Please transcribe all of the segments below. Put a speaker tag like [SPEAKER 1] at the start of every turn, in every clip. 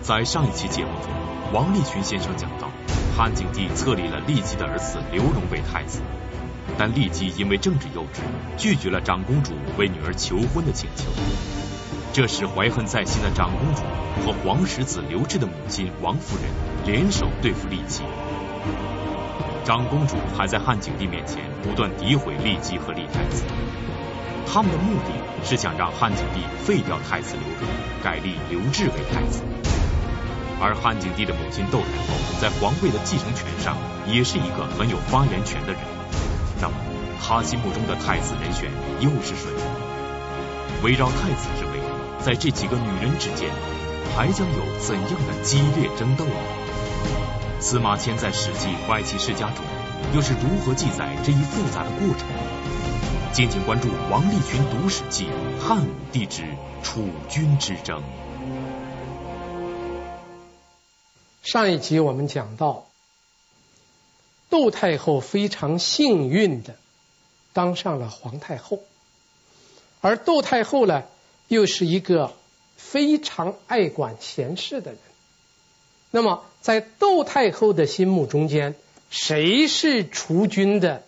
[SPEAKER 1] 在上一期节目中，王立群先生讲到，汉景帝册立了酈姬的儿子刘荣为太子，但酈姬因为政治幼稚，拒绝了长公主为女儿求婚的请求。这时怀恨在心的长公主和皇十子刘志的母亲王夫人联手对付酈姬。长公主还在汉景帝面前不断诋毁酈姬和酈太子。他们的目的是想让汉景帝废掉太子刘荣，改立刘志为太子。而汉景帝的母亲窦太后在皇位的继承权上也是一个很有发言权的人。那么，他心目中的太子人选又是谁？围绕太子之位，在这几个女人之间，还将有怎样的激烈争斗呢？司马迁在《史记·外戚世家》中又是如何记载这一复杂的过程？敬请关注王立群读史记《汉武帝之储君之争》。
[SPEAKER 2] 上一集我们讲到，窦太后非常幸运的当上了皇太后，而窦太后呢，又是一个非常爱管闲事的人。那么，在窦太后的心目中间，谁是储君的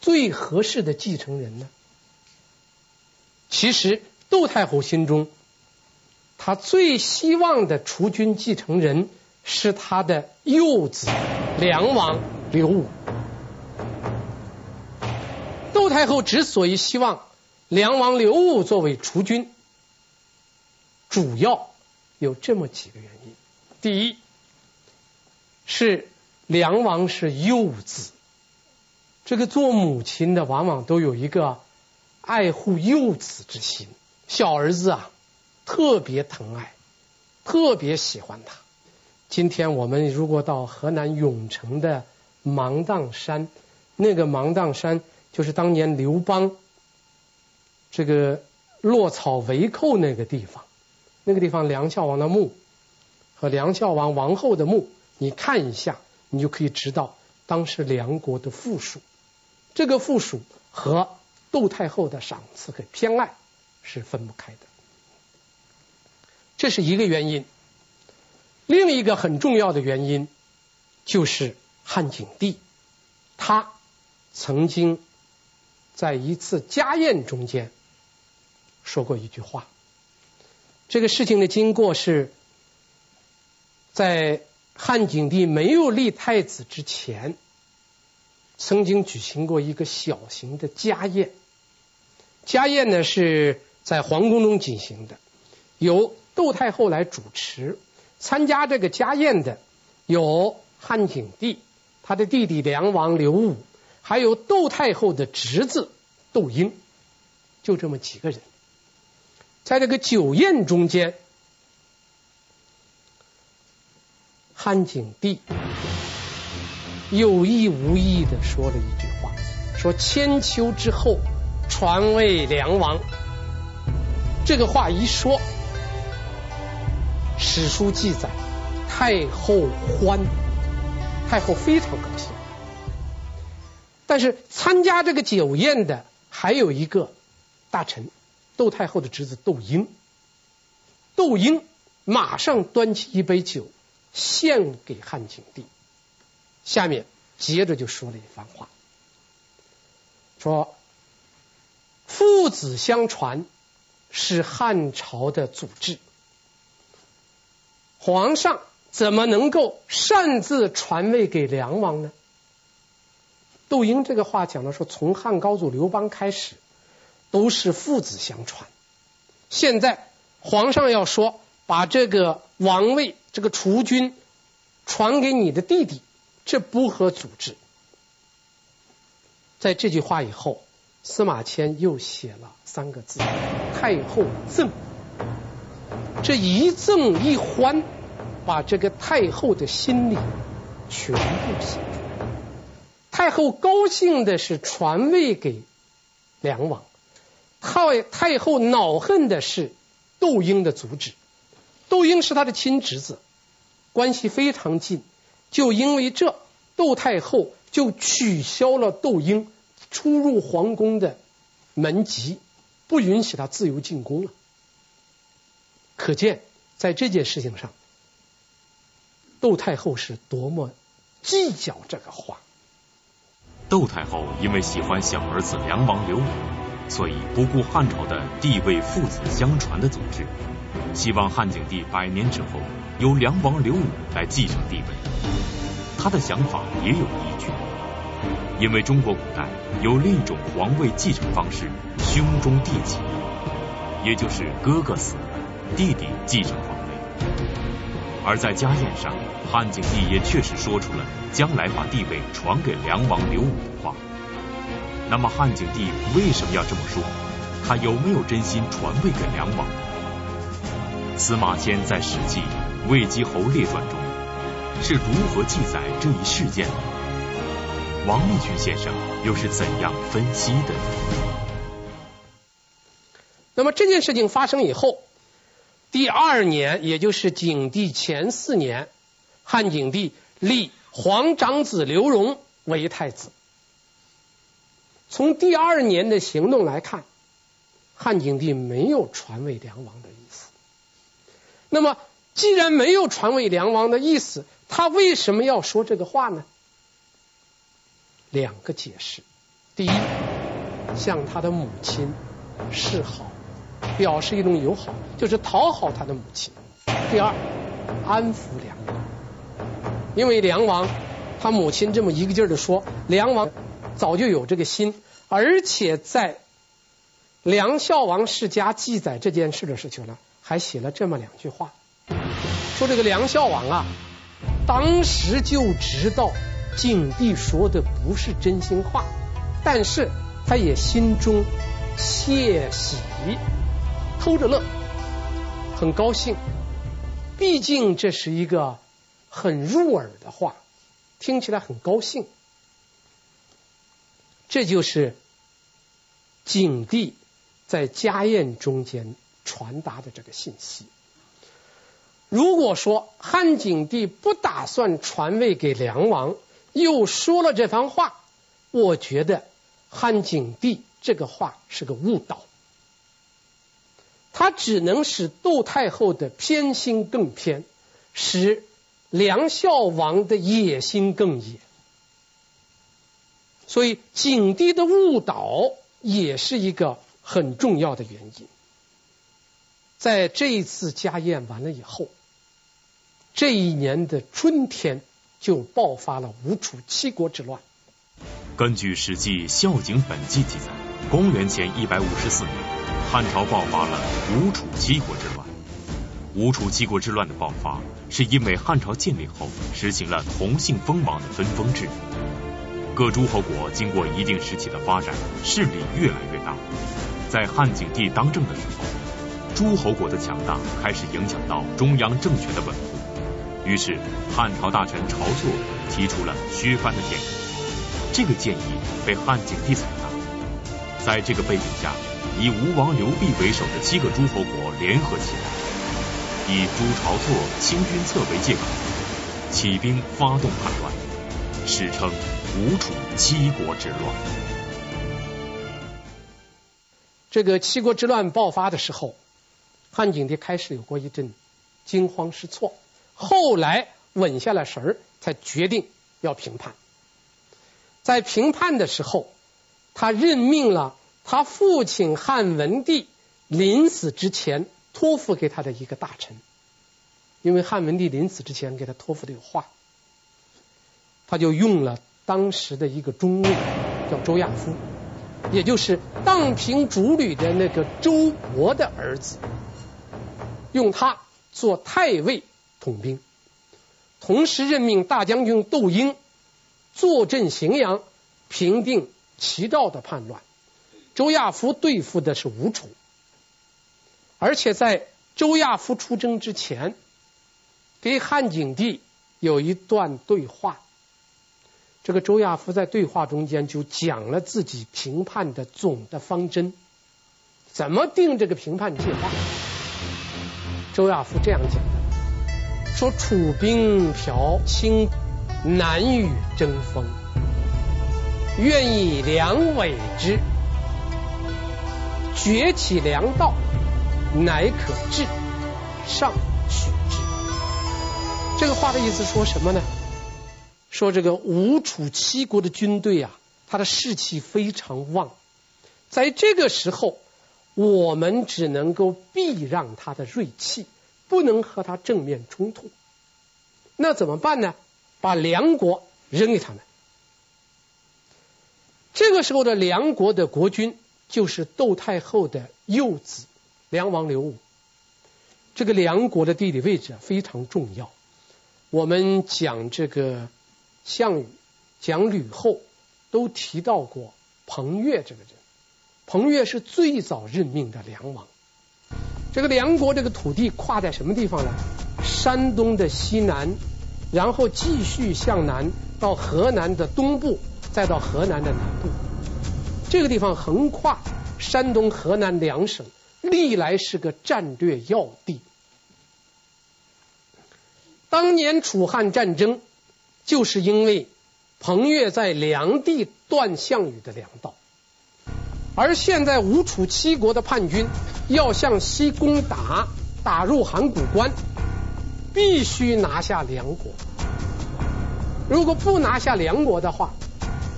[SPEAKER 2] 最合适的继承人呢？其实，窦太后心中，她最希望的储君继承人。是他的幼子梁王刘武。窦太后之所以希望梁王刘武作为储君，主要有这么几个原因。第一，是梁王是幼子，这个做母亲的往往都有一个爱护幼子之心，小儿子啊特别疼爱，特别喜欢他。今天我们如果到河南永城的芒砀山，那个芒砀山就是当年刘邦这个落草为寇那个地方，那个地方梁孝王的墓和梁孝王王后的墓，你看一下，你就可以知道当时梁国的富庶。这个富庶和窦太后的赏赐和偏爱是分不开的，这是一个原因。另一个很重要的原因，就是汉景帝，他曾经在一次家宴中间说过一句话。这个事情的经过是，在汉景帝没有立太子之前，曾经举行过一个小型的家宴。家宴呢是在皇宫中进行的，由窦太后来主持。参加这个家宴的有汉景帝，他的弟弟梁王刘武，还有窦太后的侄子窦婴，就这么几个人。在这个酒宴中间，汉景帝有意无意的说了一句话，说千秋之后传位梁王。这个话一说。史书记载，太后欢，太后非常高兴。但是参加这个酒宴的还有一个大臣，窦太后的侄子窦婴。窦婴马上端起一杯酒献给汉景帝，下面接着就说了一番话，说父子相传是汉朝的祖制。皇上怎么能够擅自传位给梁王呢？窦婴这个话讲的说，从汉高祖刘邦开始都是父子相传，现在皇上要说把这个王位、这个储君传给你的弟弟，这不合祖制。在这句话以后，司马迁又写了三个字：太后赠。这一赠一欢，把这个太后的心里全部写出来。太后高兴的是传位给梁王，太太后恼恨的是窦婴的阻止。窦婴是他的亲侄子，关系非常近。就因为这，窦太后就取消了窦婴出入皇宫的门籍，不允许他自由进宫了。可见，在这件事情上，窦太后是多么计较这个话。
[SPEAKER 1] 窦太后因为喜欢小儿子梁王刘武，所以不顾汉朝的帝位父子相传的祖制，希望汉景帝百年之后由梁王刘武来继承帝位。他的想法也有依据，因为中国古代有另一种皇位继承方式——兄终弟及，也就是哥哥死了，弟弟继承皇。而在家宴上，汉景帝也确实说出了将来把帝位传给梁王刘武的话。那么汉景帝为什么要这么说？他有没有真心传位给梁王？司马迁在《史记·魏姬侯列传》中是如何记载这一事件的？王立群先生又是怎样分析的？
[SPEAKER 2] 那么这件事情发生以后，第二年，也就是景帝前四年，汉景帝立皇长子刘荣为太子。从第二年的行动来看，汉景帝没有传位梁王的意思。那么，既然没有传位梁王的意思，他为什么要说这个话呢？两个解释：第一，向他的母亲示好，表示一种友好，就是讨好他的母亲；第二，安抚梁王，因为梁王他母亲这么一个劲儿的说，梁王早就有这个心，而且在《梁孝王世家》记载这件事的时候呢，还写了这么两句话，说这个梁孝王啊。当时就知道景帝说的不是真心话，但是他也心中窃喜，偷着乐，很高兴。毕竟这是一个很入耳的话，听起来很高兴。这就是景帝在家宴中间传达的这个信息。如果说汉景帝不打算传位给梁王，又说了这番话，我觉得汉景帝这个话是个误导，他只能使窦太后的偏心更偏，使梁孝王的野心更野。所以景帝的误导也是一个很重要的原因。在这一次家宴完了以后，这一年的春天就爆发了吴楚七国之乱。
[SPEAKER 1] 根据《史记·孝景本纪》记载，公元前一百五十四年，汉朝爆发了吴楚七国之乱。吴楚七国之乱的爆发，是因为汉朝建立后实行了同姓封王的分封制，各诸侯国经过一定时期的发展，势力越来越大。在汉景帝当政的时候，诸侯国的强大开始影响到中央政权的稳固，于是汉朝大臣晁错提出了削藩的建议。这个建议被汉景帝采纳。在这个背景下，以吴王刘濞为首的七个诸侯国联合起来，以诛晁错、清君侧为借口，起兵发动叛乱，史称吴楚七国之乱。
[SPEAKER 2] 这个七国之乱爆发的时候。汉景帝开始有过一阵惊慌失措，后来稳下了神儿，才决定要平叛。在平叛的时候，他任命了他父亲汉文帝临死之前托付给他的一个大臣，因为汉文帝临死之前给他托付的有话，他就用了当时的一个中尉，叫周亚夫，也就是荡平逐吕的那个周勃的儿子。用他做太尉统兵，同时任命大将军窦婴坐镇荥阳，平定齐赵的叛乱。周亚夫对付的是吴楚，而且在周亚夫出征之前，给汉景帝有一段对话。这个周亚夫在对话中间就讲了自己平叛的总的方针，怎么定这个平叛计划。周亚夫这样讲的：“说楚兵剽侵，难与争锋，愿以梁委之，崛起梁道，乃可治，上取之。”这个话的意思说什么呢？说这个吴楚七国的军队啊，他的士气非常旺，在这个时候，我们只能够避让他的锐气，不能和他正面冲突。那怎么办呢？把梁国扔给他们。这个时候的梁国的国君就是窦太后的幼子梁王刘武。这个梁国的地理位置非常重要。我们讲这个项羽，讲吕后，都提到过彭越这个人。彭越是最早任命的梁王。这个梁国这个土地跨在什么地方呢？山东的西南。然后继续向南到河南的东部，再到河南的南部。这个地方横跨山东、河南两省，历来是个战略要地。当年楚汉战争，就是因为彭越在梁地断项羽的粮道，而现在吴楚七国的叛军要向西攻打，打入函谷关。必须拿下梁国，如果不拿下梁国的话，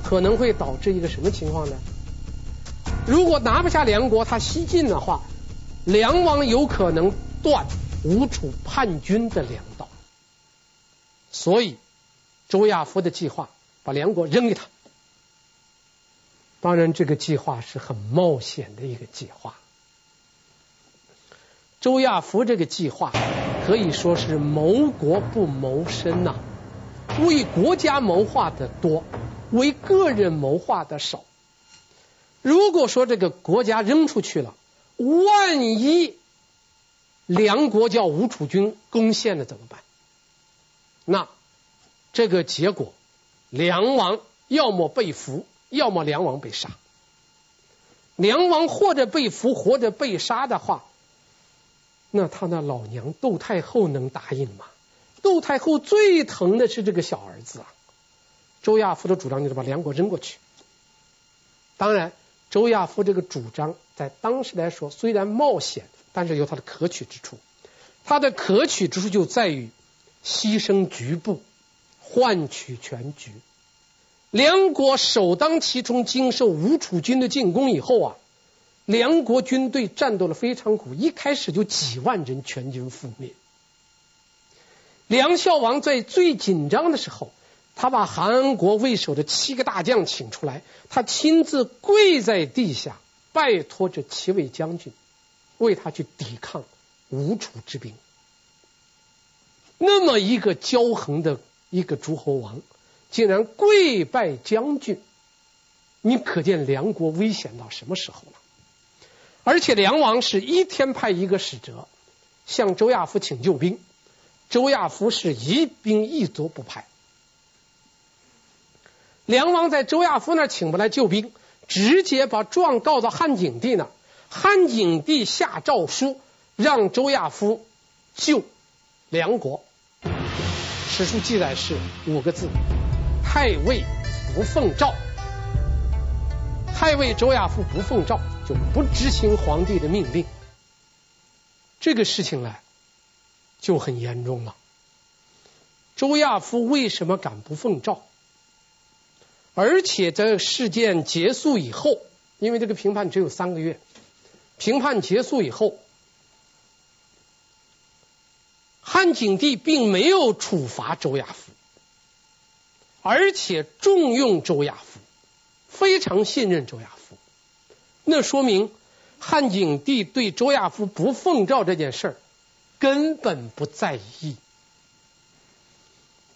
[SPEAKER 2] 可能会导致一个什么情况呢？如果拿不下梁国，他西进的话，梁王有可能断吴楚叛军的粮道。所以，周亚夫的计划把梁国扔给他。当然，这个计划是很冒险的一个计划。周亚夫这个计划可以说是谋国不谋身呐，为国家谋划的多，为个人谋划的少。如果说这个国家扔出去了，万一梁国叫吴楚军攻陷了怎么办？那这个结果，梁王要么被俘，要么梁王被杀。梁王或者被俘，或者被杀的话。那他那老娘窦太后能答应吗？窦太后最疼的是这个小儿子啊。周亚夫的主张就是把梁国扔过去。当然，周亚夫这个主张在当时来说虽然冒险，但是有它的可取之处。它的可取之处就在于牺牲局部，换取全局。梁国首当其冲，经受吴楚军的进攻以后啊。梁国军队战斗的非常苦，一开始就几万人全军覆灭。梁孝王在最紧张的时候，他把韩国为首的七个大将请出来，他亲自跪在地下，拜托这七位将军为他去抵抗吴楚之兵。那么一个骄横的一个诸侯王，竟然跪拜将军，你可见梁国危险到什么时候了？而且梁王是一天派一个使者向周亚夫请救兵，周亚夫是一兵一卒不派。梁王在周亚夫那儿请不来救兵，直接把状告到汉景帝那儿，汉景帝下诏书让周亚夫救梁国。史书记载是五个字：太尉不奉诏。太尉周亚夫不奉诏。就不执行皇帝的命令，这个事情呢就很严重了。周亚夫为什么敢不奉诏？而且在事件结束以后，因为这个评判只有三个月，评判结束以后，汉景帝并没有处罚周亚夫，而且重用周亚夫，非常信任周亚夫。那说明汉景帝对周亚夫不奉诏这件事儿根本不在意。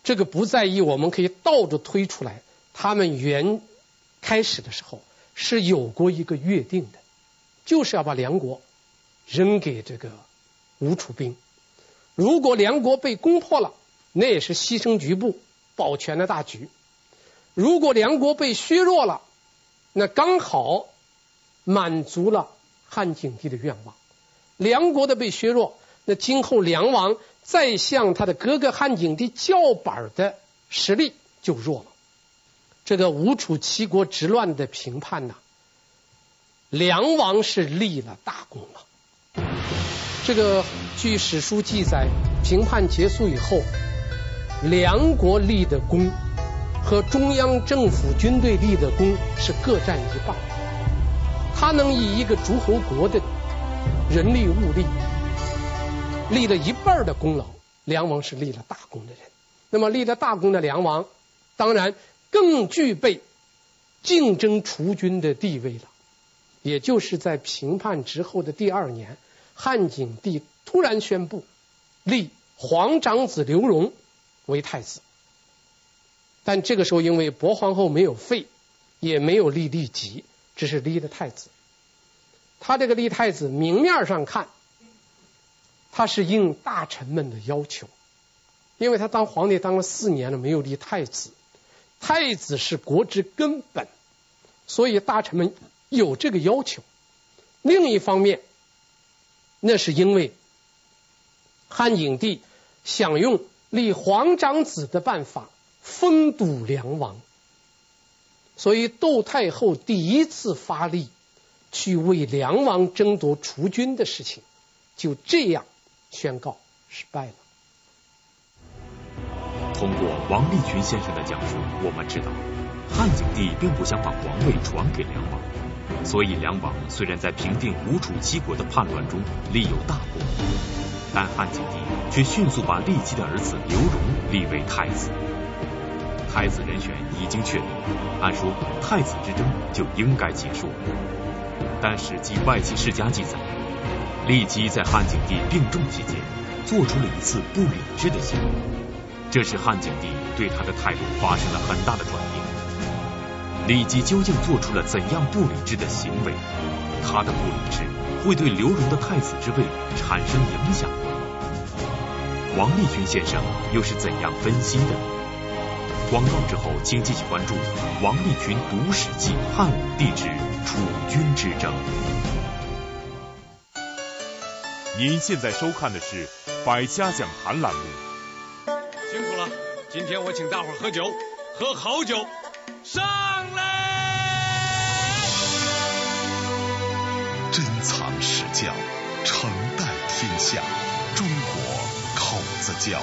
[SPEAKER 2] 这个不在意，我们可以倒着推出来。他们原开始的时候是有过一个约定的，就是要把梁国扔给这个吴楚兵。如果梁国被攻破了，那也是牺牲局部，保全了大局；如果梁国被削弱了，那刚好。满足了汉景帝的愿望，梁国的被削弱，那今后梁王再向他的哥哥汉景帝叫板的实力就弱了。这个吴楚七国之乱的平叛呐，梁王是立了大功了。这个据史书记载，平叛结束以后，梁国立的功和中央政府军队立的功是各占一半。他能以一个诸侯国的人力物力立了一半的功劳，梁王是立了大功的人。那么立了大功的梁王，当然更具备竞争储君的地位了。也就是在平叛之后的第二年，汉景帝突然宣布立皇长子刘荣为太子，但这个时候因为薄皇后没有废，也没有立酈姬。只是立的太子，他这个立太子，明面上看，他是应大臣们的要求，因为他当皇帝当了四年了，没有立太子，太子是国之根本，所以大臣们有这个要求。另一方面，那是因为汉景帝想用立皇长子的办法封堵梁王。所以，窦太后第一次发力去为梁王争夺储君的事情，就这样宣告失败了。
[SPEAKER 1] 通过王立群先生的讲述，我们知道汉景帝并不想把皇位传给梁王，所以梁王虽然在平定吴楚七国的叛乱中立有大功，但汉景帝却迅速把酈姬的儿子刘荣立为太子。太子人选已经确定，按说太子之争就应该结束了。但史记外戚世家记载，酈姬在汉景帝病重期间，做出了一次不理智的行为，这使汉景帝对他的态度发生了很大的转变。酈姬究竟做出了怎样不理智的行为？他的不理智会对刘荣的太子之位产生影响？王立群先生又是怎样分析的？广告之后，请继续关注王立群读史记汉武帝之储君之争。
[SPEAKER 3] 您现在收看的是百家讲坛栏目。
[SPEAKER 4] 今天我请大伙喝酒，喝好酒，上来！
[SPEAKER 5] 珍藏史教，承代天下，中国口子窖。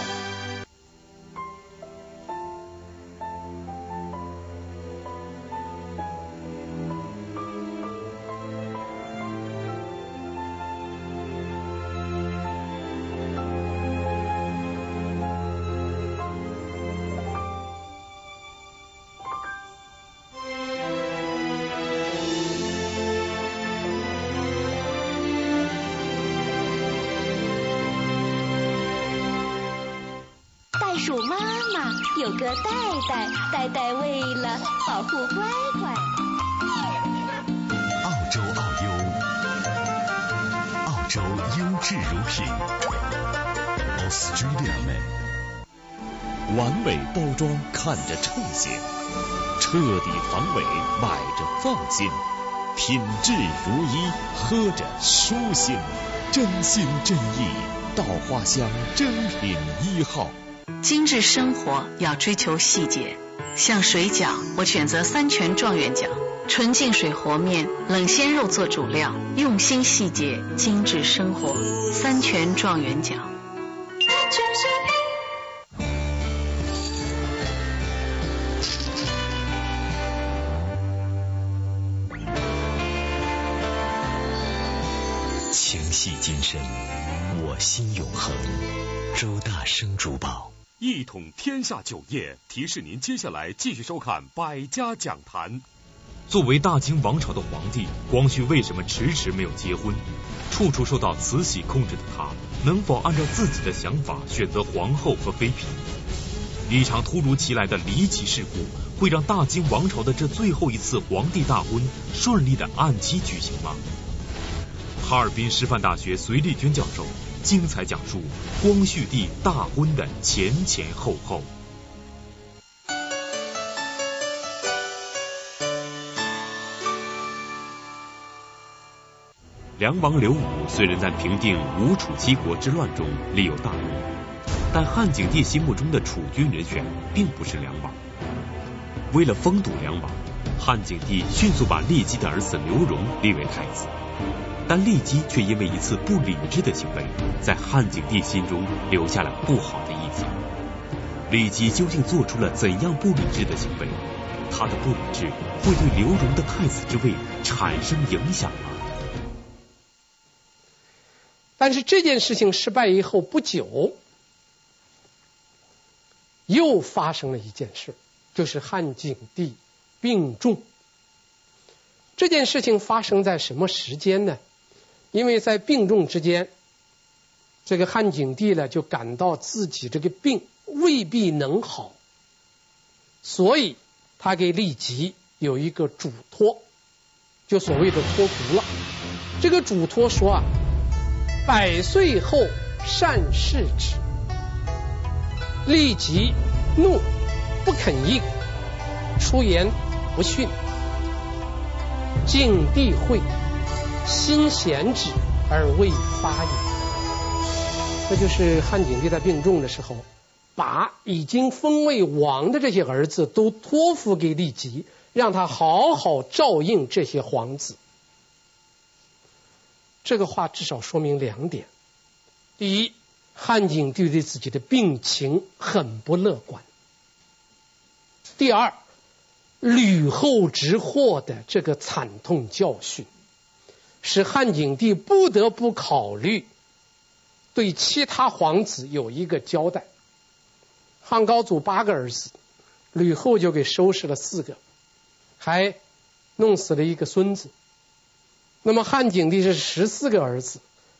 [SPEAKER 6] 个袋袋，袋袋为了保护乖乖。
[SPEAKER 5] 澳洲澳优，澳洲优质乳品。Australia m a
[SPEAKER 7] 完美包装看着称心，彻底防伪买着放心，品质如一喝着舒心，真心真意稻花香珍品一号。
[SPEAKER 8] 精致生活要追求细节，像水饺，我选择三全状元饺，纯净水和面，冷鲜肉做主料，用心细节，精致生活，三全状元饺。
[SPEAKER 5] 情系今生，我心永恒。周大生珠宝。
[SPEAKER 3] 一统天下酒业提示您，接下来继续收看百家讲坛。
[SPEAKER 1] 作为大清王朝的皇帝，光绪为什么迟迟没有结婚？处处受到慈禧控制的他，能否按照自己的想法选择皇后和妃嫔？一场突如其来的离奇事故，会让大清王朝的这最后一次皇帝大婚顺利的按期举行吗？哈尔滨师范大学隋丽娟教授。精彩讲述光绪帝大婚的前前后后。梁王刘武虽然在平定吴楚七国之乱中立有大功，但汉景帝心目中的储君人选并不是梁王。为了封堵梁王，汉景帝迅速把酈姬的儿子刘荣立为太子。但酈姬却因为一次不理智的行为，在汉景帝心中留下了不好的印象。酈吉究竟做出了怎样不理智的行为？他的不理智会对刘荣的太子之位产生影响吗？
[SPEAKER 2] 但是这件事情失败以后不久，又发生了一件事，就是汉景帝病重。这件事情发生在什么时间呢？因为在病重之间，这个汉景帝呢就感到自己这个病未必能好，所以他给立即有一个嘱托，就所谓的托孤了。这个嘱托说啊，百岁后善事之。立即怒不肯应，出言不逊。景帝会，心贤之而未发也。这就是汉景帝在病重的时候，把已经封为王的这些儿子都托付给酈吉，让他好好照应这些皇子。这个话至少说明两点：第一，汉景帝对自己的病情很不乐观；第二，吕后之祸的这个惨痛教训，使汉景帝不得不考虑对其他皇子有一个交代。汉高祖八个儿子，吕后就给收拾了四个，还弄死了一个孙子。那么汉景帝是十四个儿子，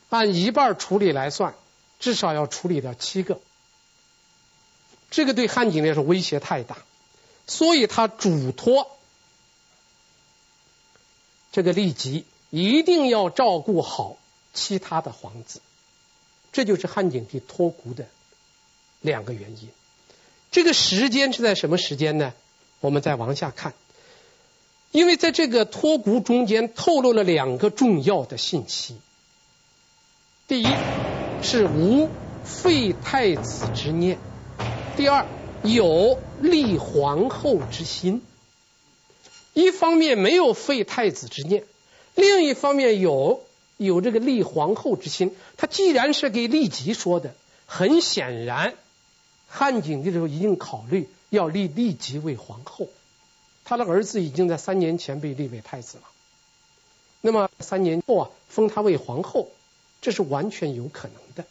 [SPEAKER 2] 按一半处理来算。至少要处理掉七个，这个对汉景帝是威胁太大，所以他嘱托这个立即一定要照顾好其他的皇子，这就是汉景帝托孤的两个原因。这个时间是在什么时间呢？我们再往下看，因为在这个托孤中间透露了两个重要的信息，第一。是无废太子之念。第二，有立皇后之心。一方面没有废太子之念，另一方面有有这个立皇后之心。他既然是给酈吉说的，很显然，汉景帝的时候已经考虑要立酈吉为皇后。他的儿子已经在三年前被立为太子了，那么三年后啊，封他为皇后。这是完全有可能的。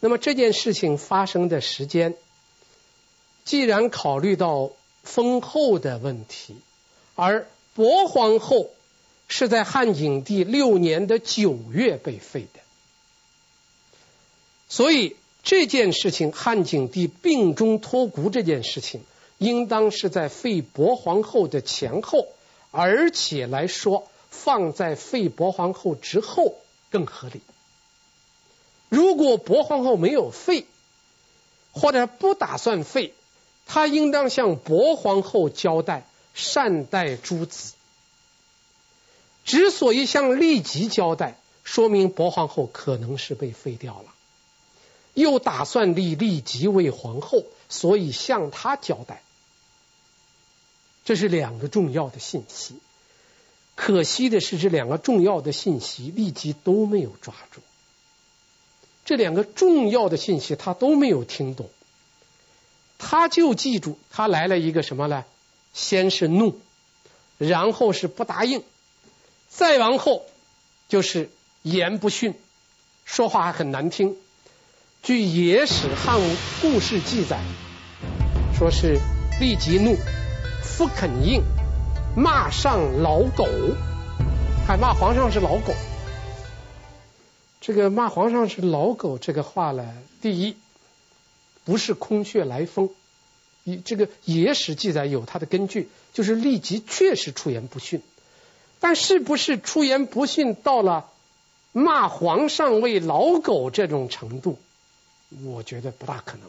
[SPEAKER 2] 那么这件事情发生的时间，既然考虑到封后的问题，而薄皇后是在汉景帝六年的九月被废的，所以这件事情，汉景帝病中托孤这件事情，应当是在废薄皇后的前后，而且来说。放在废薄皇后之后更合理。如果薄皇后没有废，或者不打算废，他应当向薄皇后交代善待诸子。之所以向酈吉交代，说明薄皇后可能是被废掉了，又打算立酈吉为皇后，所以向他交代。这是两个重要的信息。可惜的是，这两个重要的信息，酈吉都没有抓住。这两个重要的信息，他都没有听懂。他就记住，他来了一个什么呢？先是怒，然后是不答应，再往后就是言不逊，说话还很难听。据《野史汉武故事》记载，说是立即怒，不肯应。骂上老狗，还骂皇上是老狗。这个骂皇上是老狗这个话呢，第一不是空穴来风，这个野史记载有它的根据，就是立即确实出言不逊，但是不是出言不逊到了骂皇上为老狗这种程度，我觉得不大可能，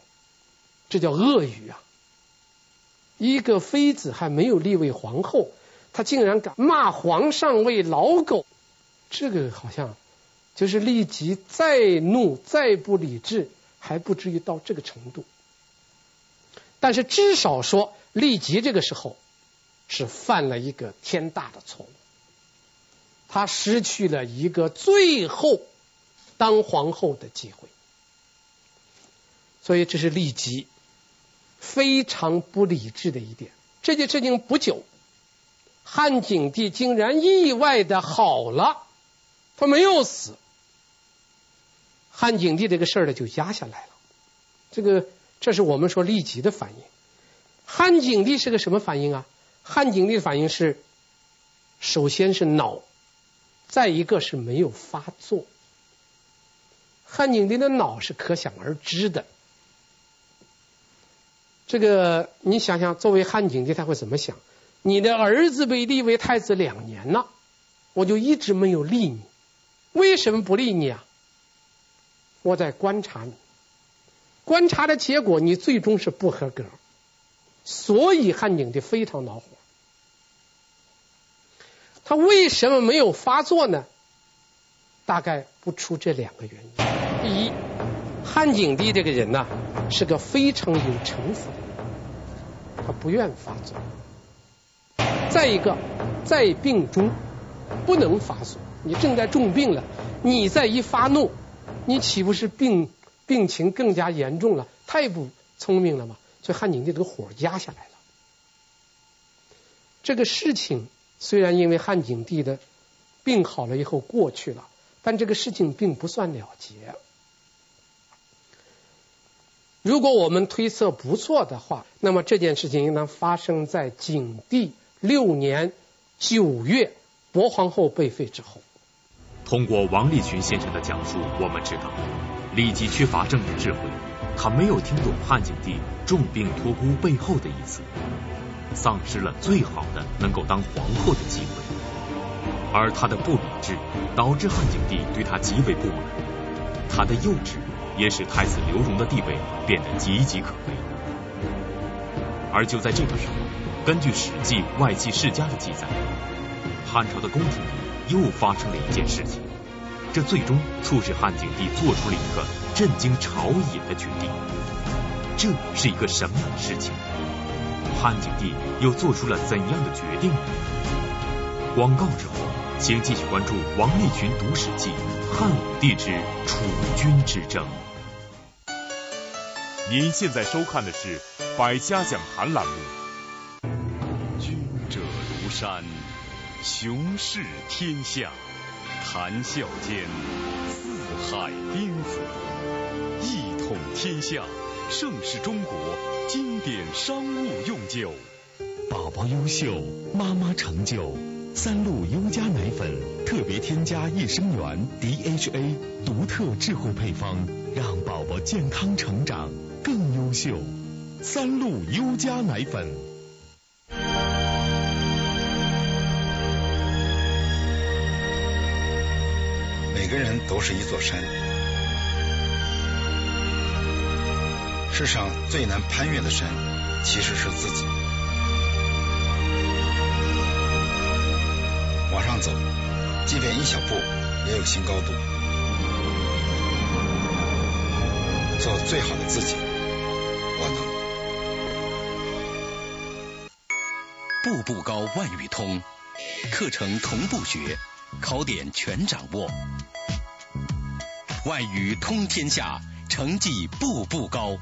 [SPEAKER 2] 这叫恶语啊。一个妃子还没有立为皇后，她竟然敢骂皇上为老狗，这个好像就是立即再怒再不理智，还不至于到这个程度。但是至少说，立即这个时候是犯了一个天大的错误，他失去了一个最后当皇后的机会。所以这是立即非常不理智的一点。这件事情不久，汉景帝竟然意外的好了，他没有死。汉景帝这个事儿呢就压下来了。这个这是我们说立即的反应。汉景帝是个什么反应啊？汉景帝的反应是，首先是恼，再一个是没有发作。汉景帝的恼是可想而知的。这个你想想，作为汉景帝他会怎么想？你的儿子被立为太子两年了，我就一直没有立你，为什么不立你啊？我在观察你，观察的结果你最终是不合格，所以汉景帝非常恼火。他为什么没有发作呢？大概不出这两个原因。第一，汉景帝这个人呢，是个非常有城府的人，他不愿发作。再一个，在病中不能发作，你正在重病了，你再一发怒，你岂不是病病情更加严重了？太不聪明了嘛！所以汉景帝这个火压下来了。这个事情。虽然因为汉景帝的病好了以后过去了，但这个事情并不算了结。如果我们推测不错的话，那么这件事情应当发生在景帝六年九月，薄皇后被废之后。
[SPEAKER 1] 通过王立群先生的讲述，我们知道立即缺乏政治智慧，他没有听懂汉景帝重病托孤背后的意思。丧失了最好的能够当皇后的机会，而他的不理智导致汉景帝对他极为不满，他的幼稚也使太子刘荣的地位变得岌岌可危。而就在这个时候，根据《史记·外戚世家》的记载，汉朝的宫廷里又发生了一件事情，这最终促使汉景帝做出了一个震惊朝野的决定。这是一个什么样的事情？汉景帝又做出了怎样的决定？广告之后，请继续关注王立群读史记《汉武帝之储君之争》。
[SPEAKER 3] 您现在收看的是《百家讲坛》栏目。君者如山，雄视天下，谈笑间，四海宾服，一统天下。盛世中国经典商务用酒，
[SPEAKER 7] 宝宝优秀，妈妈成就。三鹿优佳奶粉特别添加益生元 DHA，独特智慧配方，让宝宝健康成长更优秀。三鹿优佳奶粉。
[SPEAKER 9] 每个人都是一座山。世上最难攀越的山，其实是自己。往上走，即便一小步，也有新高度。做最好的自己，我
[SPEAKER 10] 能。步步高外语通，课程同步学，考点全掌握，外语通天下，成绩步步高。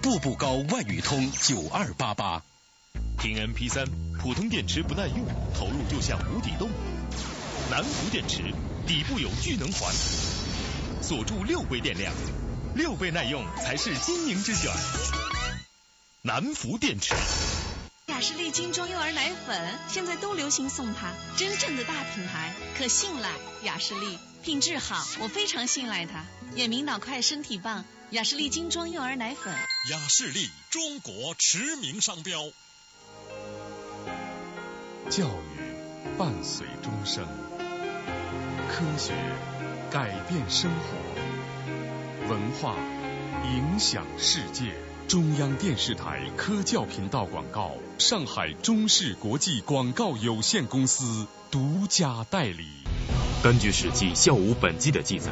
[SPEAKER 10] 步步高外语通九二八八，
[SPEAKER 7] 听 MP 三，普通电池不耐用，投入就像无底洞。南孚电池底部有聚能环，锁住六倍电量，六倍耐用才是经营之选。南孚电池。
[SPEAKER 11] 雅士利精装幼儿奶粉现在都流行送它，真正的大品牌，可信赖。雅士利品质好，我非常信赖它。眼明脑快，身体棒。雅士利精装幼儿奶粉，
[SPEAKER 12] 雅士利中国驰名商标。
[SPEAKER 13] 教育伴随终生，科学改变生活，文化影响世界。中央电视台科教频道广告，上海中视国际广告有限公司独家代理。
[SPEAKER 1] 根据《史记·孝武本纪》的记载，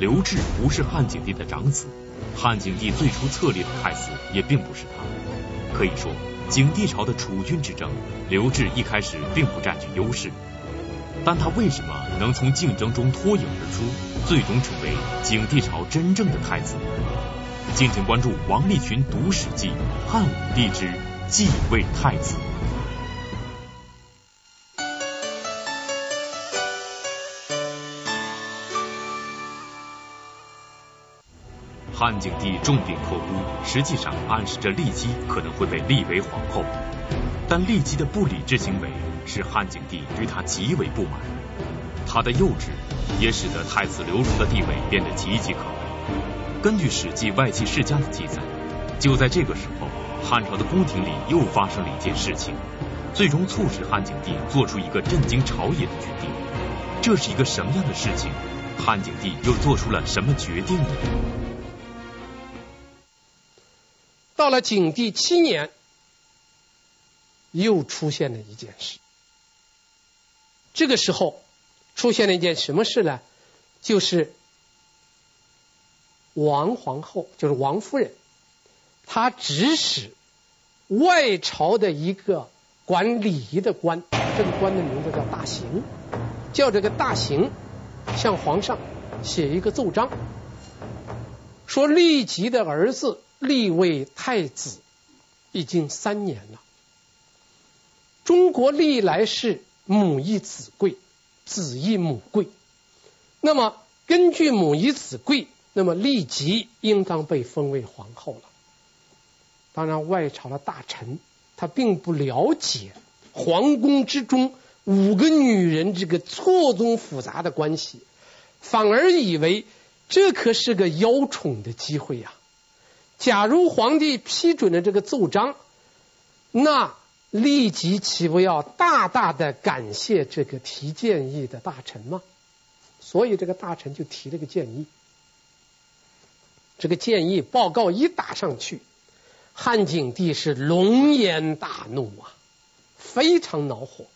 [SPEAKER 1] 刘志不是汉景帝的长子。汉景帝最初册立的太子也并不是他，可以说景帝朝的储君之争，刘志一开始并不占据优势，但他为什么能从竞争中脱颖而出，最终成为景帝朝真正的太子？敬请关注王立群读史记《汉武帝之继位太子》。汉景帝重病托孤，实际上暗示着酈姬可能会被立为皇后。但酈姬的不理智行为使汉景帝对她极为不满，她的幼稚也使得太子刘荣的地位变得岌岌可危。根据《史记外戚世家》的记载，就在这个时候，汉朝的宫廷里又发生了一件事情，最终促使汉景帝做出一个震惊朝野的决定。这是一个什么样的事情？汉景帝又做出了什么决定呢？
[SPEAKER 2] 到了景帝七年，又出现了一件事。这个时候出现了一件什么事呢？就是王皇后，就是王夫人，她指使外朝的一个管礼仪的官，这个官的名字叫大行，叫这个大行向皇上写一个奏章，说立即的儿子。立为太子已经三年了。中国历来是母以子贵，子以母贵。那么根据母以子贵，那么立即应当被封为皇后了。当然，外朝的大臣他并不了解皇宫之中五个女人这个错综复杂的关系，反而以为这可是个邀宠的机会呀、假如皇帝批准了这个奏章，那立即岂不要大大的感谢这个提建议的大臣吗？所以这个大臣就提了个建议。这个建议报告一打上去，汉景帝是龙颜大怒啊，非常恼火。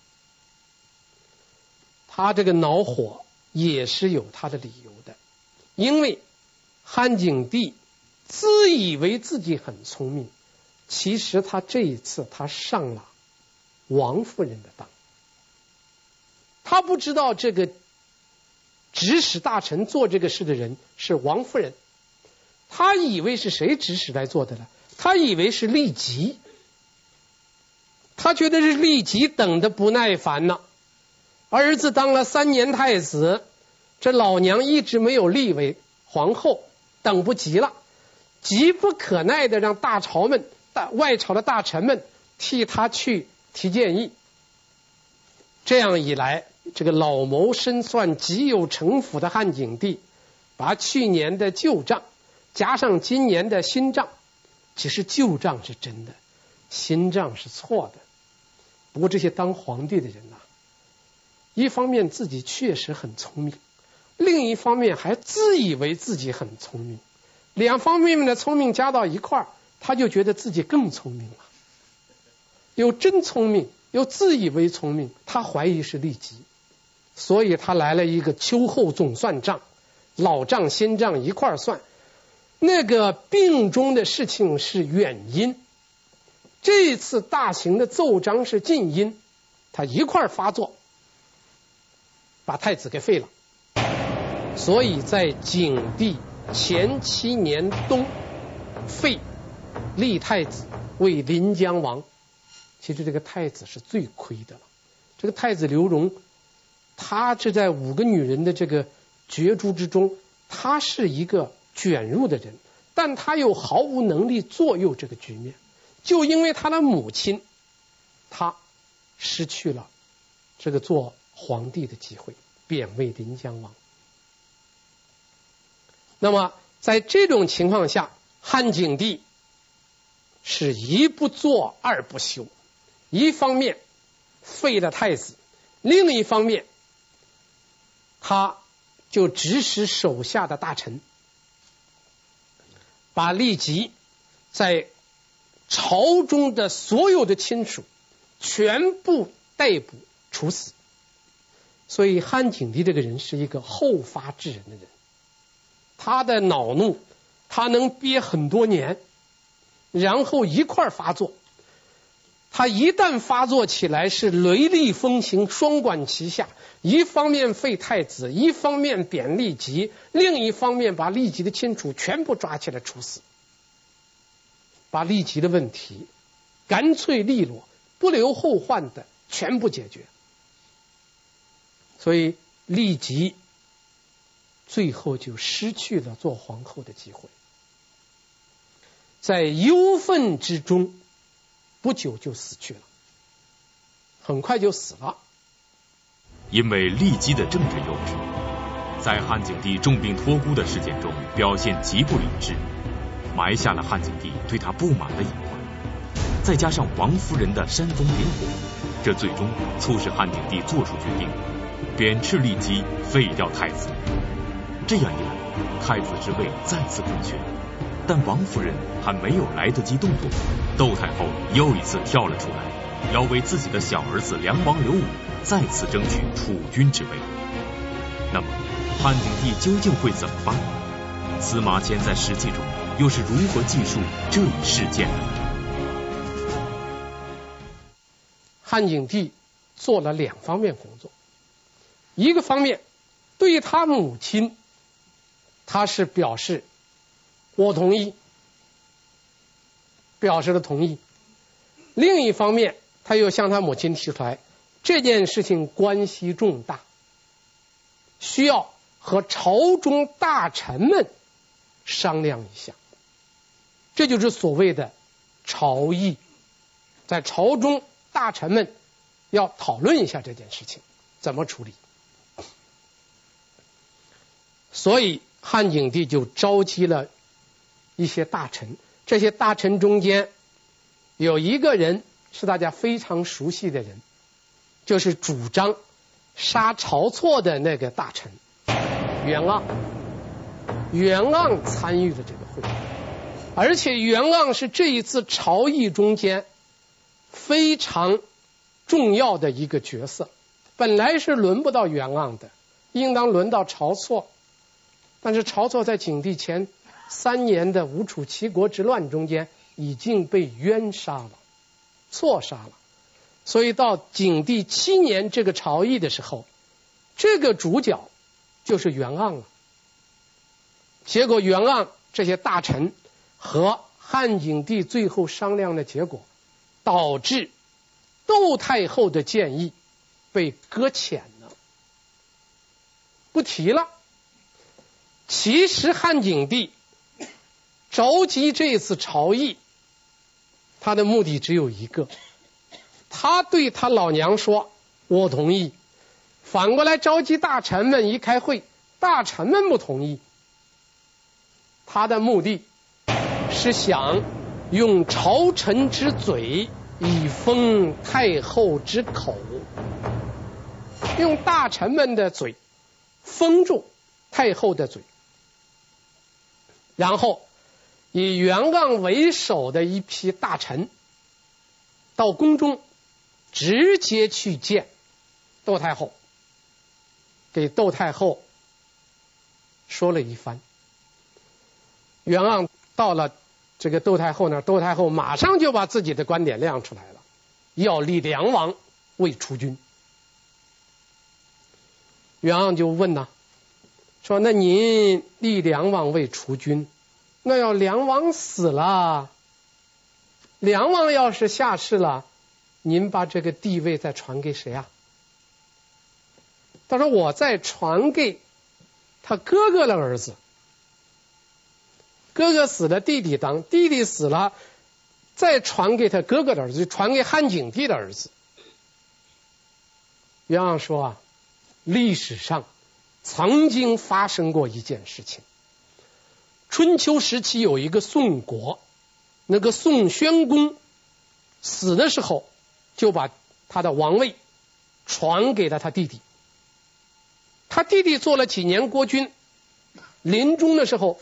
[SPEAKER 2] 他这个恼火也是有他的理由的，因为汉景帝。自以为自己很聪明，其实他这一次他上了王夫人的当。他不知道这个指使大臣做这个事的人是王夫人，他以为是谁指使来做的呢？他以为是酈姬，他觉得是酈姬等的不耐烦了。儿子当了三年太子，这老娘一直没有立为皇后，等不及了。急不可耐的让大朝们、大外朝的大臣们替他去提建议。这样一来，这个老谋深算、极有城府的汉景帝，把去年的旧账加上今年的新账，其实旧账是真的，新账是错的。不过这些当皇帝的人呐、一方面自己确实很聪明，另一方面还自以为自己很聪明。两方面的聪明加到一块儿，他就觉得自己更聪明了。有真聪明，又自以为聪明，他怀疑是利己，所以他来了一个秋后总算账，老账新账一块儿算。那个病中的事情是远因，这次大行的奏章是近因，他一块儿发作，把太子给废了。所以在景帝。前七年冬，废立太子为临江王。其实这个太子是最亏的了。这个太子刘荣，他是在五个女人的这个角逐之中，他是一个卷入的人，但他又毫无能力左右这个局面。就因为他的母亲，他失去了这个做皇帝的机会，贬为临江王。那么，在这种情况下，汉景帝是一不做二不休，一方面废了太子，另一方面，他就指使手下的大臣，把酈姬在朝中的所有的亲属全部逮捕处死。所以，汉景帝这个人是一个后发制人的人。他的恼怒，他能憋很多年，然后一块儿发作。他一旦发作起来，是雷厉风行，双管齐下。一方面废太子，一方面贬酈姬，另一方面把酈姬的亲属全部抓起来处死。把郦吉的问题干脆利落、不留后患的全部解决。所以郦吉最后就失去了做皇后的机会，在忧愤之中，不久就死去了，很快就死了。
[SPEAKER 1] 因为郦吉的政治幼稚，在汉景帝重病托孤的事件中表现极不理智，埋下了汉景帝对他不满的隐患。再加上王夫人的煽风点火，这最终促使汉景帝做出决定。贬斥郦吉，废掉太子。这样一来，太子之位再次空缺。但王夫人还没有来得及动作，窦太后又一次跳了出来，要为自己的小儿子梁王刘武再次争取储君之位。那么，汉景帝究竟会怎么办？司马迁在《史记》中又是如何记述这一事件的？
[SPEAKER 2] 汉景帝做了两方面工作。一个方面，对他母亲，他是表示我同意，表示了同意。另一方面，他又向他母亲提出来，这件事情关系重大，需要和朝中大臣们商量一下。这就是所谓的朝议，在朝中大臣们要讨论一下这件事情怎么处理。所以汉景帝就召集了一些大臣，这些大臣中间有一个人是大家非常熟悉的人，就是主张杀晁错的那个大臣袁盎。袁盎参与了这个会，而且袁盎是这一次朝议中间非常重要的一个角色。本来是轮不到袁盎的，应当轮到晁错。但是晁错在景帝前三年的吴楚七国之乱中间已经被冤杀了，错杀了，所以到景帝七年这个朝议的时候，这个主角就是袁盎了。结果袁盎这些大臣和汉景帝最后商量的结果，导致窦太后的建议被搁浅了，不提了。其实汉景帝着急这次朝议，他的目的只有一个，他对他老娘说：“我同意。”反过来召集大臣们一开会，大臣们不同意。他的目的是想用朝臣之嘴以封太后之口，用大臣们的嘴封住太后的嘴。然后以袁盎为首的一批大臣到宫中直接去见窦太后，给窦太后说了一番。袁盎到了这个窦太后那儿，窦太后马上就把自己的观点亮出来了，要立梁王为储君。袁盎就问呐。说：“那您立梁王为储君，那要梁王死了，梁王要是下世了，您把这个帝位再传给谁啊？”他说：“我再传给他哥哥的儿子，哥哥死了，弟弟当；弟弟死了，再传给他哥哥的儿子，就传给汉景帝的儿子。”袁盎说：“啊，历史上。”曾经发生过一件事情，春秋时期有一个宋国，那个宋宣公死的时候，就把他的王位传给了他弟弟。他弟弟做了几年国君，临终的时候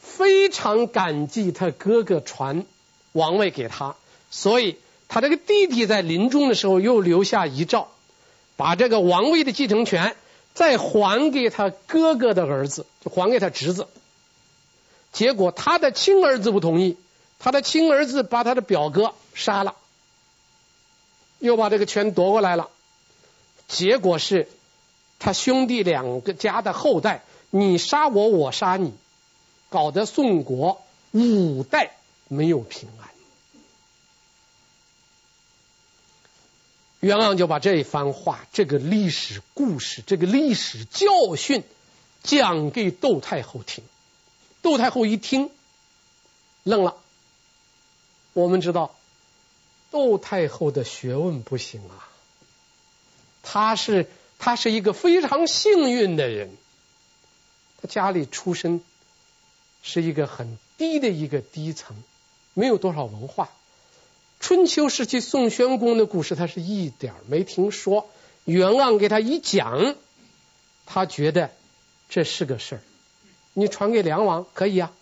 [SPEAKER 2] 非常感激他哥哥传王位给他，所以他这个弟弟在临终的时候又留下遗诏，把这个王位的继承权。再还给他哥哥的儿子，就还给他侄子。结果他的亲儿子不同意，他的亲儿子把他的表哥杀了，又把这个权夺过来了。结果是他兄弟两个家的后代，你杀我，我杀你，搞得宋国五代没有平安。袁盎就把这一番话、这个历史故事、这个历史教训讲给窦太后听。窦太后一听，愣了。我们知道，窦太后的学问不行啊，她是她是一个非常幸运的人，她家里出身是一个很低的一个低层，没有多少文化。春秋时期宋宣公的故事，他是一点没听说。袁盎给他一讲，他觉得这是个事儿。你传给梁王可以啊，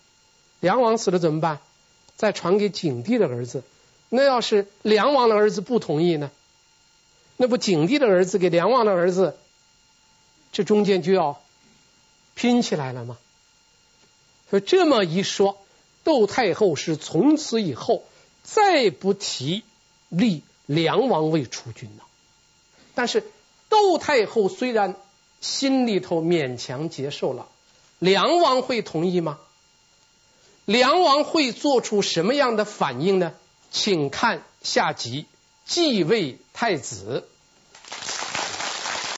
[SPEAKER 2] 梁王死了怎么办？再传给景帝的儿子。那要是梁王的儿子不同意呢？那不景帝的儿子给梁王的儿子，这中间就要拼起来了吗？所以这么一说，窦太后是从此以后。再不提立梁王为储君呢。但是窦太后虽然心里头勉强接受了，梁王会同意吗？梁王会做出什么样的反应呢？请看下集继位太子。